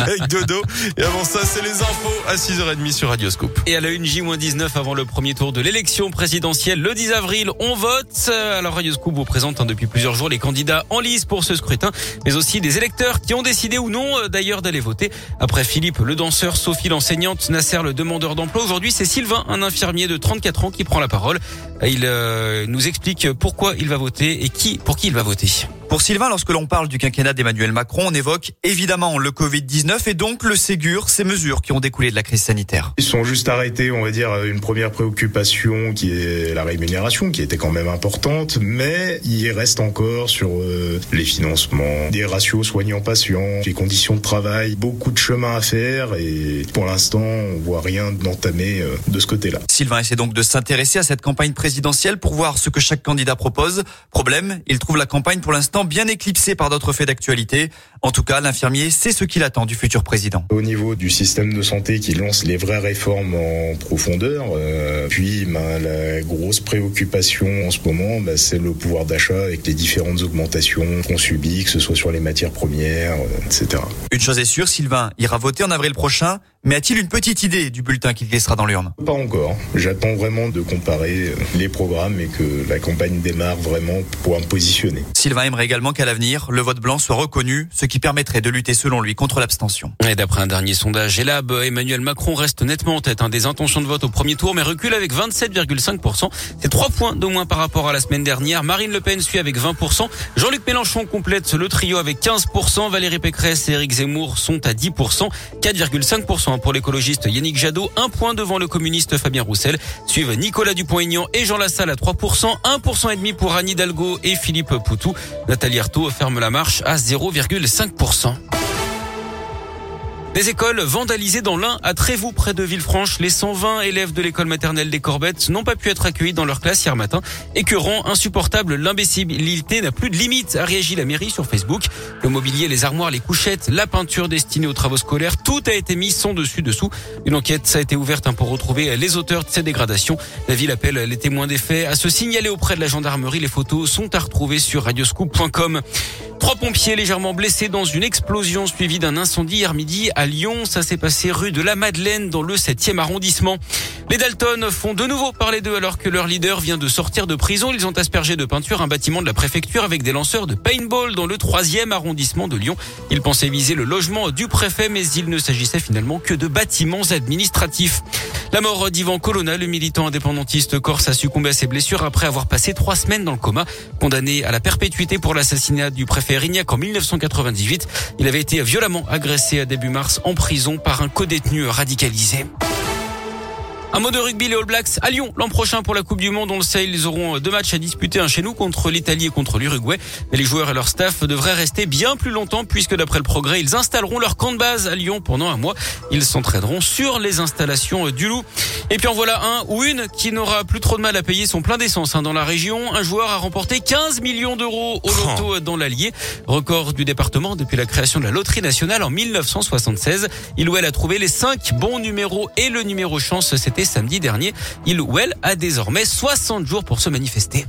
avec Dodo. Et avant ça, c'est les infos à 6h30 sur Radioscope. Et à la une J-19 avant le premier tour de l'élection présidentielle le 10 avril, on vote. Alors Radioscope vous présente hein, depuis plusieurs jours les candidats en lice pour ce scrutin, mais aussi des électeurs qui ont décidé ou non euh, d'ailleurs d'aller voter. Après Philippe, le danseur, Sophie, l'enseignante, Nasser, le demandeur d'emploi. Aujourd'hui, c'est Sylvain, un infirmier de 34 ans qui prend la parole. Il euh, nous explique pourquoi il va voter et qui, pour qui il va voter. Pour Sylvain, lorsque l'on parle du quinquennat d'Emmanuel Macron, on évoque évidemment le Covid-19 et donc le Ségur, ces mesures qui ont découlé de la crise sanitaire. Ils sont juste arrêtés, on va dire, une première préoccupation qui est la rémunération, qui était quand même importante, mais il reste encore sur euh, les financements, des ratios soignants-patients, les conditions de travail, beaucoup de chemin à faire et pour l'instant, on voit rien d'entamé euh, de ce côté-là. Sylvain essaie donc de s'intéresser à cette campagne présidentielle pour voir ce que chaque candidat propose. Problème, il trouve la campagne pour l'instant bien éclipsé par d'autres faits d'actualité. En tout cas, l'infirmier sait ce qu'il attend du futur président. Au niveau du système de santé qui lance les vraies réformes en profondeur, euh, puis ben, la grosse préoccupation en ce moment, ben, c'est le pouvoir d'achat avec les différentes augmentations qu'on subit, que ce soit sur les matières premières, euh, etc. Une chose est sûre, Sylvain ira voter en avril prochain, mais a-t-il une petite idée du bulletin qu'il laissera dans l'urne? Pas encore. J'attends vraiment de comparer euh, les programmes et que la campagne démarre vraiment pour me positionner. Sylvain aimerait également qu'à l'avenir, le vote blanc soit reconnu, ce qui permettrait de lutter selon lui contre l'abstention. Et d'après un dernier sondage Elab, Emmanuel Macron reste nettement en tête hein, des intentions de vote au premier tour, mais recule avec 27,5%. C'est trois points de moins par rapport à la semaine dernière. Marine Le Pen suit avec 20%. Jean-Luc Mélenchon complète le trio avec 15%. Valérie Pécresse et Éric Zemmour sont à 10%. 4,5% pour l'écologiste Yannick Jadot. Un point devant le communiste Fabien Roussel. Suivent Nicolas Dupont-Aignan et Jean Lassalle à 3%. 1% et demi pour Annie Hidalgo et Philippe Poutou. Nathalie Arthaud ferme la marche à 0,5%. Des écoles vandalisées dans l'Ain à Trévoux, près de Villefranche. Les 120 élèves de l'école maternelle des Corbettes n'ont pas pu être accueillis dans leur classe hier matin. Écœurant, insupportable, l'imbécilité n'a plus de limite, a réagi la mairie sur Facebook. Le mobilier, les armoires, les couchettes, la peinture destinée aux travaux scolaires, tout a été mis son dessus dessous. Une enquête a été ouverte hein, pour retrouver les auteurs de ces dégradations. La ville appelle les témoins des faits à se signaler auprès de la gendarmerie. Les photos sont à retrouver sur radioscoop.com. Trois pompiers légèrement blessés dans une explosion suivie d'un incendie hier midi à Lyon. Ça s'est passé rue de la Madeleine dans le 7e arrondissement. Les Dalton font de nouveau parler d'eux alors que leur leader vient de sortir de prison. Ils ont aspergé de peinture un bâtiment de la préfecture avec des lanceurs de paintball dans le 3e arrondissement de Lyon. Ils pensaient viser le logement du préfet mais il ne s'agissait finalement que de bâtiments administratifs. La mort d'Ivan Colonna, le militant indépendantiste corse, a succombé à ses blessures après avoir passé trois semaines dans le coma. Condamné à la perpétuité pour l'assassinat du préfet Rignac en 1998, il avait été violemment agressé à début mars en prison par un codétenu radicalisé. Un mot de rugby, les All Blacks à Lyon l'an prochain pour la Coupe du Monde. On le sait, ils auront deux matchs à disputer, un chez nous contre l'Italie et contre l'Uruguay. Mais les joueurs et leur staff devraient rester bien plus longtemps puisque d'après le progrès, ils installeront leur camp de base à Lyon pendant un mois. Ils s'entraîneront sur les installations du Loup. Et puis en voilà un ou une qui n'aura plus trop de mal à payer son plein d'essence hein. dans la région. Un joueur a remporté 15 millions d'euros au loto dans l'Allier. Record du département depuis la création de la loterie nationale en 1976. Il ou elle a trouvé les cinq bons numéros et le numéro chance, c'était samedi dernier. Il ou elle a désormais 60 jours pour se manifester.